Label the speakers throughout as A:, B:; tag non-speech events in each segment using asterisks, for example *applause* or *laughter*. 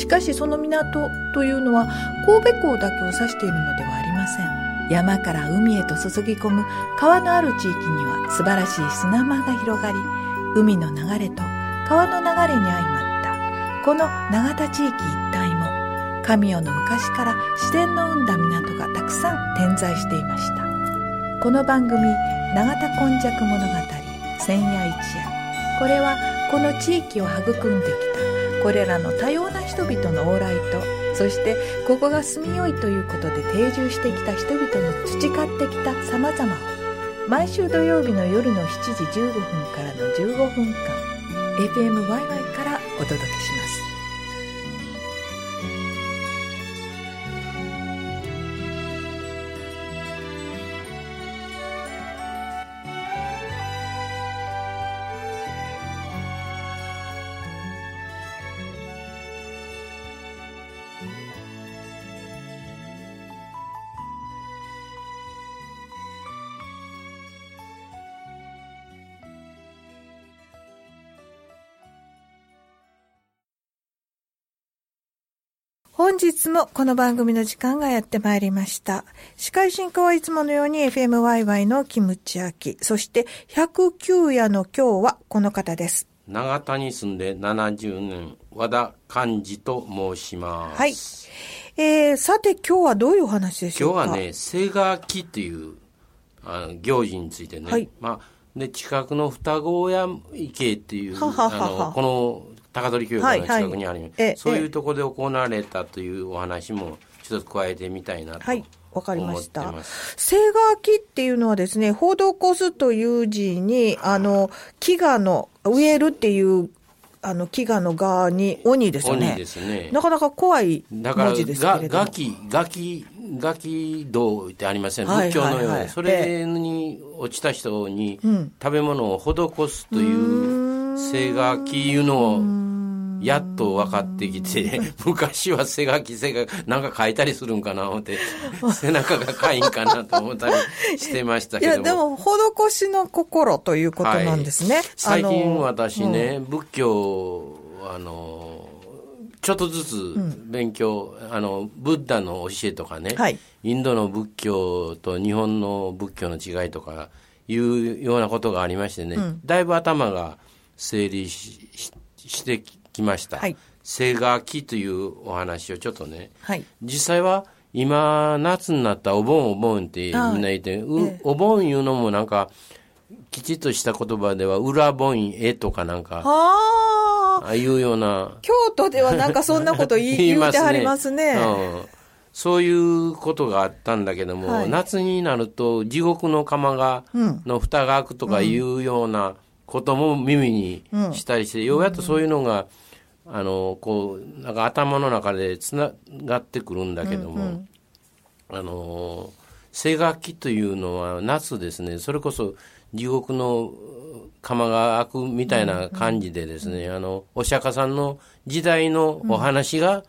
A: しかしその港というのは神戸港だけを指しているのではありません。山から海へと注ぎ込む川のある地域には素晴らしい砂間が広がり海の流れと川の流れに相まったこの永田地域一帯も神代の昔から自然の生んだ港がたくさん点在していました。この番組「永田今昔物語千夜一夜」これはこの地域を育んできたこれらの多様な人々の往来とそしてここが住みよいということで定住してきた人々の培ってきた様々。を毎週土曜日の夜の7時15分からの15分間 APMYY からお届けします。本日もこの番組の時間がやってまいりました。司会進行はいつものように FMYY のキムチアキ、そして109夜の今日はこの方です。
B: 長田に住んで70年和田寛治と申します。
A: はい。えー、さて今日はどういうお話でしょうか？
B: 今日はね、聖賀期っていうあ行事についてね、
A: はい
B: まあ、で近くの双子親池っていうあのこの高取教育の近くにある、
A: はいはいええ
B: そういうところで行われたというお話も一つ加えてみたいなと
A: はい。わかりまし
B: 思
A: た
B: ってます。
A: 聖賀木っていうのはですね、施すという字に、あの、飢餓の、植えるっていう、あの、飢餓の側に鬼ですよね。
B: 鬼ですね。
A: なかなか怖い
B: だから、
A: 文字ですけ
B: が
A: れども。
B: ガキ、ガキ、ガキ道ってありません、
A: はい
B: 仏教のように、
A: はいはい
B: それに落ちた人に
A: うん。
B: 食べ物を施すという聖ガキいうのを、やっと分かってきて、*laughs* 昔は背書き、背書き、なんか書いたりするんかな思って、*laughs* 背中がかいんかなと思ったりしてました
A: いや、
B: けども。
A: でも、施しの心ということなんですね。
B: 最近
A: あの
B: 私ね、仏教、あの、ちょっとずつ勉強、あの、ブッダの教えとかね、
A: はい。
B: インドの仏教と日本の仏教の違いとかいうようなことがありましてね、だいぶ頭が整理しししてきました。
A: はい。
B: 聖賀期というお話をちょっとね、
A: はい。
B: 実際は今夏になったお盆お盆ってみんな言って、う
A: ええ。
B: お盆いうのもなんかきちっとした言葉では裏盆絵とかなんか
A: はあ。
B: ああいうような。
A: 京都ではなんかそんなこと言い *laughs* 言うてはりますね。
B: うん。そういうことがあったんだけども、
A: はい。
B: 夏になると地獄の釜が、
A: うん。
B: の蓋が開くとかいうようなことも耳にしたりして、ようやっとそういうのが、あのこうなんか頭の中でつながってくるんだけども、あの聖楽器というのは夏ですねそれこそ地獄の釜が開くみたいな感じでですね、あのお釈迦さんの時代のお話が、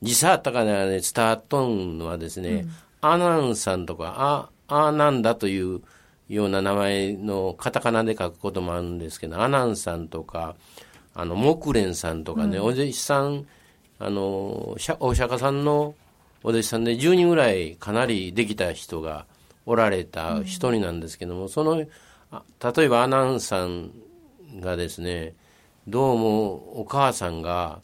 B: 実際あったかね伝わっとんのはですね、アナンさんとかあアーナンダというような名前のカタカナで書くこともあるんですけどアナンさんとかあの木蓮さんとかね、お弟子さんあのお釈迦さんのお弟子さんで10人ぐらいかなりできた人がおられた一人なんですけども、そのあ例えばアナンさんがですねどうもお母さんが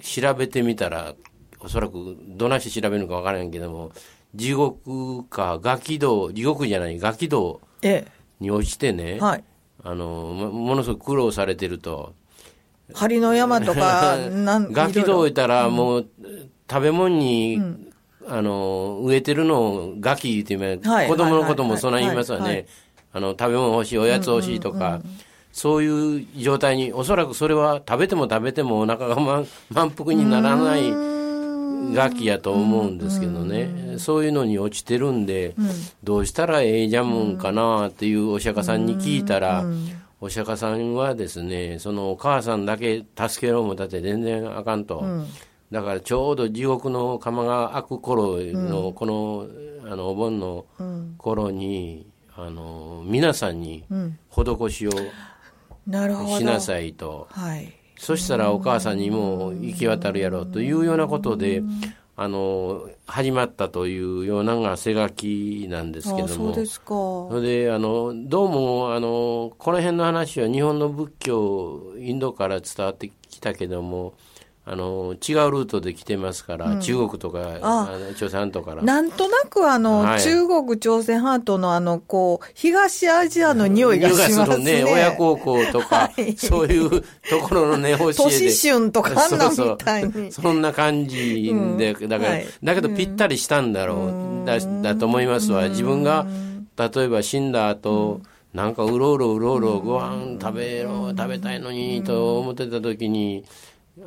B: 調べてみたらおそらくどないして調べるのかわからんけども地獄かガキ道地獄じゃないガキ道
A: え
B: に落ちてね、
A: え。はい。
B: あのもものすごく苦労されてると。
A: 針の山とか、*laughs* なん
B: ガキ道いたらもう、食べ物に、あの植えてるのをガキ言うてみ
A: はい。
B: 子供のこともそんな言いますわね、
A: はい。はい。
B: あの食べ物欲しいおやつ欲しいとか、そういう状態におそらくそれは食べても食べてもお腹が満満腹にならない楽器やと思うんですけどね、そういうのに落ちてるんで、どうしたらええジャムンかなっていうお釈迦さんに聞いたら、お釈迦さんはですねそのお母さんだけ助けろもだって全然あかんと、だからちょうど地獄の釜が開く頃の、このあのお盆の頃に、あの皆さんに施しをしなさいと、はいそしたらお母さんにも行き渡るやろうというようなことで、あの始まったというようなのが背書きなんですけども。
A: そうですか。そ
B: れであのどうもあのこの辺の話は日本の仏教インドから伝わってきたけどもあの違うルートで来てますから、うん、中国とかあ朝鮮半島から
A: なんとなくあの、はい、中国朝鮮半島のあのこう東アジアの匂いがしますね。
B: 親孝行とか、はい、そういうところのね教えで。都
A: 市春とかあんなみたいに。
B: そんな感じで、うん、だから、はい、だけどぴったりしたんだろう、うん、だだと思いますわ。自分が例えば死んだ後、なんかうろうろうろうろご飯食べろ食べたいのにと思ってた時に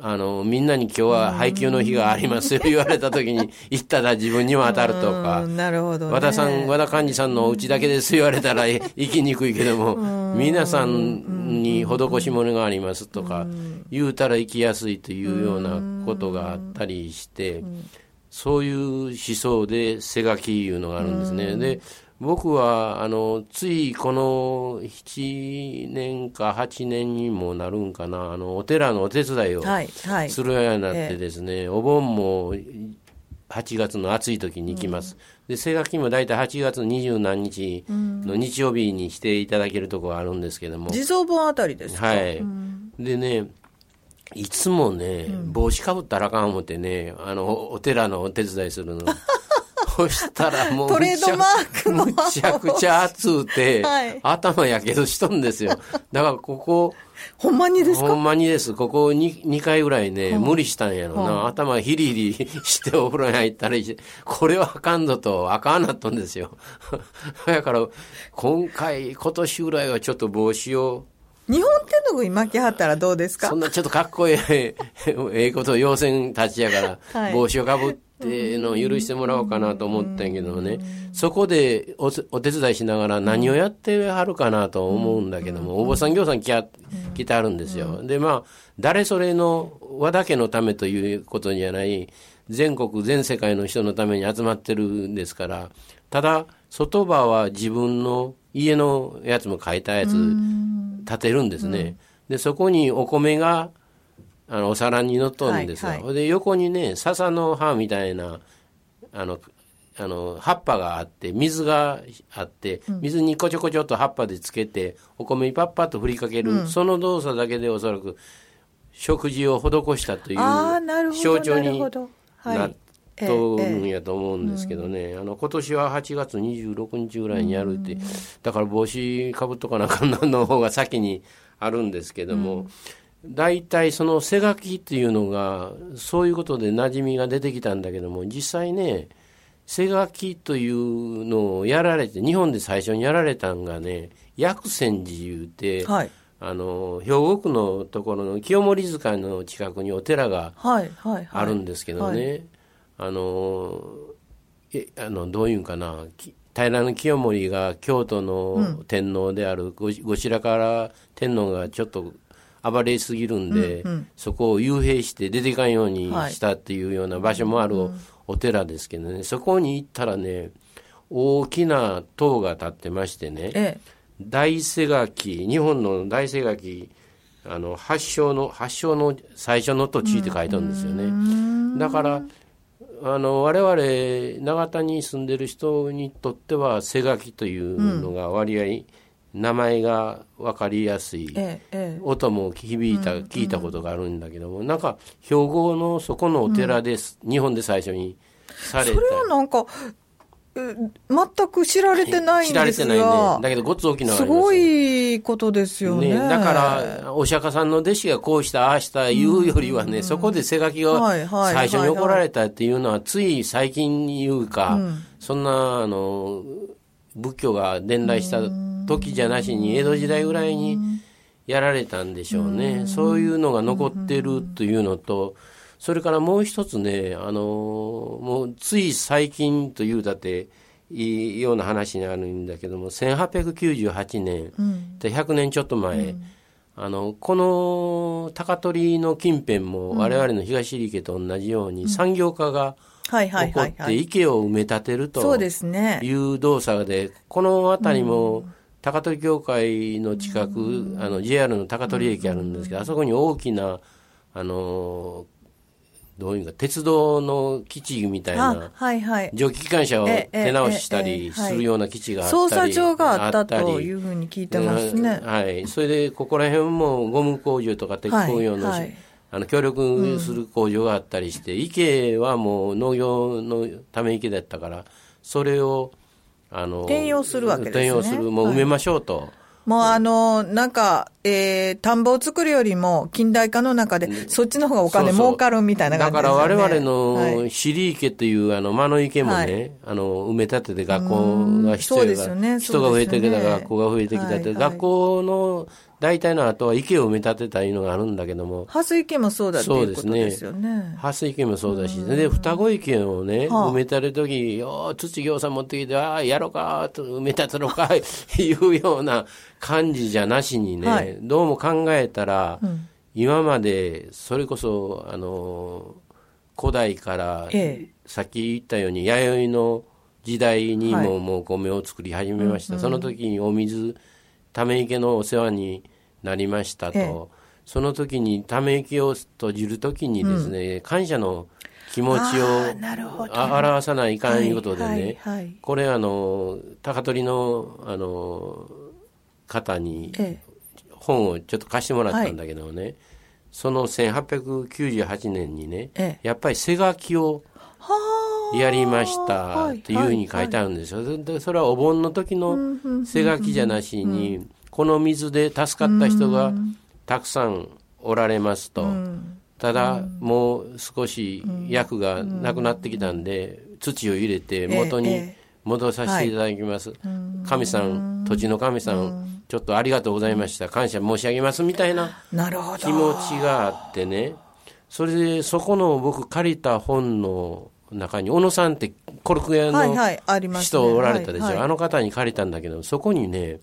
B: あの、みんなに今日は配給の日がありますよ *laughs* 言われた時に、行ったら自分にも当たるとか、
A: なるほど、
B: 和田さん、和田幹事さんのお家だけです言われたら *laughs* 行きにくいけども、皆さんに施し物がありますとか、言うたら行きやすいというようなことがあったりして、そういう思想で背書きいうのがあるんですね。で、僕は、あの、ついこの7年か8年にもなるんかな、あの、お寺のお手伝いをするようになってですね、はいはい、お盆も8月の暑い時に行きます。うん、で、正学期も大体8月二十何日の日曜日にしていただけるところがあるんですけども。
A: 地蔵盆あたりですか？
B: はい。うん、でね、いつもね、帽子かぶったらあかん思ってね、あの、お寺のお手伝いするの。そしたらもう
A: トレードマークの
B: むちゃくちゃ熱うて、はい、頭やけどしとんですよ。だからここ、
A: ほんまにですか？
B: ほんまにです。ここ 2, 2回ぐらいね、無理したんやろな。は頭ヒリヒリしてお風呂に入ったりして、これはあかんぞと、あかんなっとんですよ。*laughs* だから、今回、今年ぐらいはちょっと帽子を、
A: 日本手ぬぐい巻きはったらどうですか？
B: そんなちょっとかっこええ、ええこと要請たちやから、帽子をかぶって、ってのを許してもらおうかなと思ったんやけどね、そこでおお手伝いしながら何をやってはるかなと思うんだけども、お坊さん行さん来や来てはるんですよ。で、まあ、誰それの和田家のためということじゃない、全国全世界の人のために集まってるんですから、ただ、外場は自分の家のやつも書いたやつ立てるんですね。で、そこにお米があのお皿に乗っとるんですよ、はいはい、で横にね笹の葉みたいなあのあの葉っぱがあって水があって水にこちょこちょっと葉っぱでつけてお米にパッパッと振りかける、うん、その動作だけでおそらく食事を施したという象徴になっとるんやと思うんですけどね、あの今年は8月26日ぐらいにやるって、だから帽子かぶっとかなあかんの方が先にあるんですけども。うん大体その背書きっていうのがそういうことで馴染みが出てきたんだけども実際ね背書きというのをやられて日本で最初にやられたんがね薬泉寺いうて、はい、あの兵庫区のところの清盛塚の近くにお寺があるんですけどね、あのえあのどういうんかな平清盛が京都の天皇である後白河天皇がちょっと暴れすぎるんで、うんうん、そこを幽閉して出ていかんようにしたっていうような場所もあるお寺ですけどね、そこに行ったらね大きな塔が建ってましてね、ええ、大瀬垣日本の大瀬垣あの発祥の発祥の最初の土地って書いてあるんですよね。だからあの我々永田に住んでる人にとっては瀬垣というのが割合、うん名前が分かりやすい、ええ、音も響いた、聞いたことがあるんだけども、なんか兵庫のそこのお寺です、うん、日本で最初にされた。そ
A: れはなんか全く知られてないんですが。知られてないね
B: だけどごつ大きな
A: すごいことですよね、ね、
B: だからお釈迦さんの弟子がこうしたああした言うよりはね、うん、そこで背書きが最初に怒られたっていうのはつい最近に言うか、うん、そんなあの仏教が伝来した時じゃなしに江戸時代ぐらいにやられたんでしょうね。そういうのが残ってるというのと、それからもう一つね、あのもうつい最近というだっていいような話になるんだけども、1898年、うん、で100年ちょっと前、うん、あのこの高取の近辺も我々の東池と同じように産業化が、起こって池を埋め立てるという動作で、この辺りも高取協会の近く、あの JR の高取駅あるんですけど、あそこに大きなあのどういうか鉄道の基地みたいな、はいはい、蒸気機関車を手直ししたりするような基地があったり、
A: 捜査場があったというふうに聞いてますね。
B: はい、それでここら辺もゴム工場とか鉄工業の、はいはい、あの協力する工場があったりして、うん、池はもう農業のため池だったからそれを
A: あの転用するわけですね。
B: 転用するもう埋めましょうと。
A: もうあの、なんか、えー、田んぼを作るよりも近代化の中で、そっちの方がお金儲かるみたいな感じです、ね、
B: だから我々の尻池という、あの、間の池もね、はい、あの、埋め立てて学校が必要が、ね、人が増えてきた、学校が増えてきたって、はいはい、学校の大体の後は池を埋め立てたいうのがあるんだけども。
A: 蓮池もそうだっていうことですよね。
B: 蓮、池もそうだし、で、双子池をね、はあ、埋め立てるとき、よ土行さん持ってきて、ああ、やろうか、と埋め立てろか、*laughs* いうような感じじゃなしにね、はい、どうも考えたら、うん、今まで、それこそ、あの、古代から、ええ、さっき言ったように、弥生の時代にももう米を作り始めました。はい、その時にお水、ため池のお世話になりましたと、ええ、その時にため息を閉じる時にですね、うん、感謝の気持ちを表さないかんいうことでね、はいはい、これあの高取のあの方に本をちょっと貸してもらったんだけどね、はい、その1898年にね、え、やっぱり背書きをやりましたっていうふうに書いてあるんですよ。でそれはお盆の時の背書きじゃなしに、この水で助かった人がたくさんおられますと、ただもう少し役がなくなってきたんで、土を入れて元に戻させていただきます、神さん土地の神さん、ちょっとありがとうございました。感謝申し上げますみたいな気持ちがあってね。それでそこの僕借りた本の中に小野さんってコルク屋の人おられたでしょ、あの方に借りたんだけどそこにね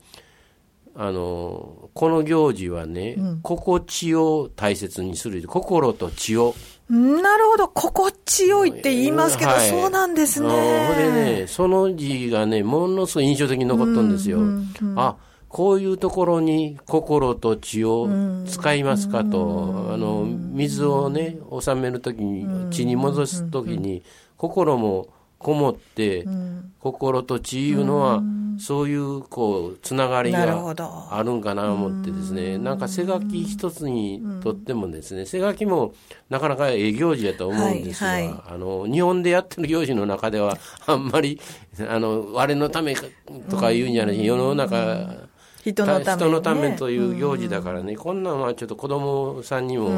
B: あのこの行事はね、うん、心地を大切にする。心と血を。
A: なるほど。心地よいって言いますけど、はい、そうなんですね。
B: でねその字がねものすごい印象的に残ったんですよ、うんうん、あこういうところに心と血を使いますかと、あの水をね収めるときに血に戻すときに心もこもって、心と血いうのは、そういうこうつながりがあるんかな思ってですね。なんか背書き一つにとってもですね背書きもなかなかええ行事やと思うんですが、はいはい、あの日本でやってる行事の中ではあんまりあの我のためとか言うんじゃない、世の中
A: 人のため、
B: ね、人のためという行事だからね、こんなんはちょっと子供さんにも、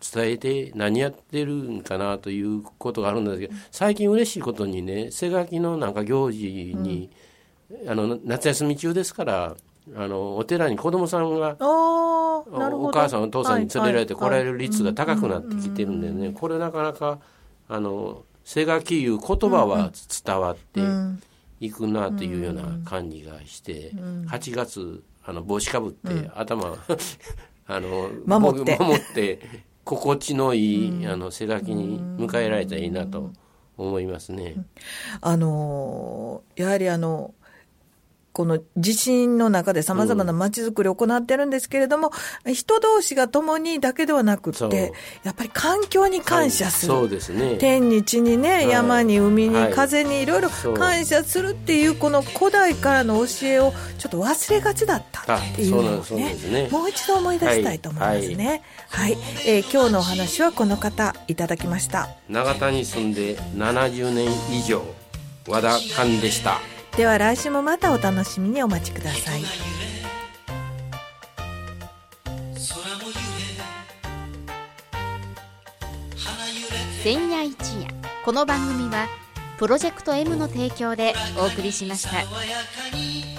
B: 伝えて何やってるんかなということがあるんですけど最近嬉しいことにね背書きのなんか行事に、あの夏休み中ですからあのお寺に子供さんがお母さんお父さんに連れられて来られる率が高くなってきてるんでねこれなかなかあの背書きいう言葉は伝わっていくなというような感じがして8月あの帽子かぶって頭 *laughs* あの
A: 守って。
B: 守って心地のいい、あの背書きに迎えられたらいいなと思いますね。
A: あのやはりあのこの地震の中でさまざまな街づくりを行ってるんですけれども、うん、人同士が共にだけではなくて、やっぱり環境に感謝する。
B: そうですね。
A: 天に地にね、はい、山に海に、風にいろいろ感謝するっていうこの古代からの教えをちょっと忘れがちだったっていうのをね、ねもう一度思い出したいと思いますね。はい、はい、えー、今日のお話はこの方いただきました。
B: 長田に住んで70年以上、和田勘でした。
A: では来週もまたお楽しみにお待ちください
C: 千夜一夜この番組はプロジェクト M の提供でお送りしました。